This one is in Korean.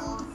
안녕.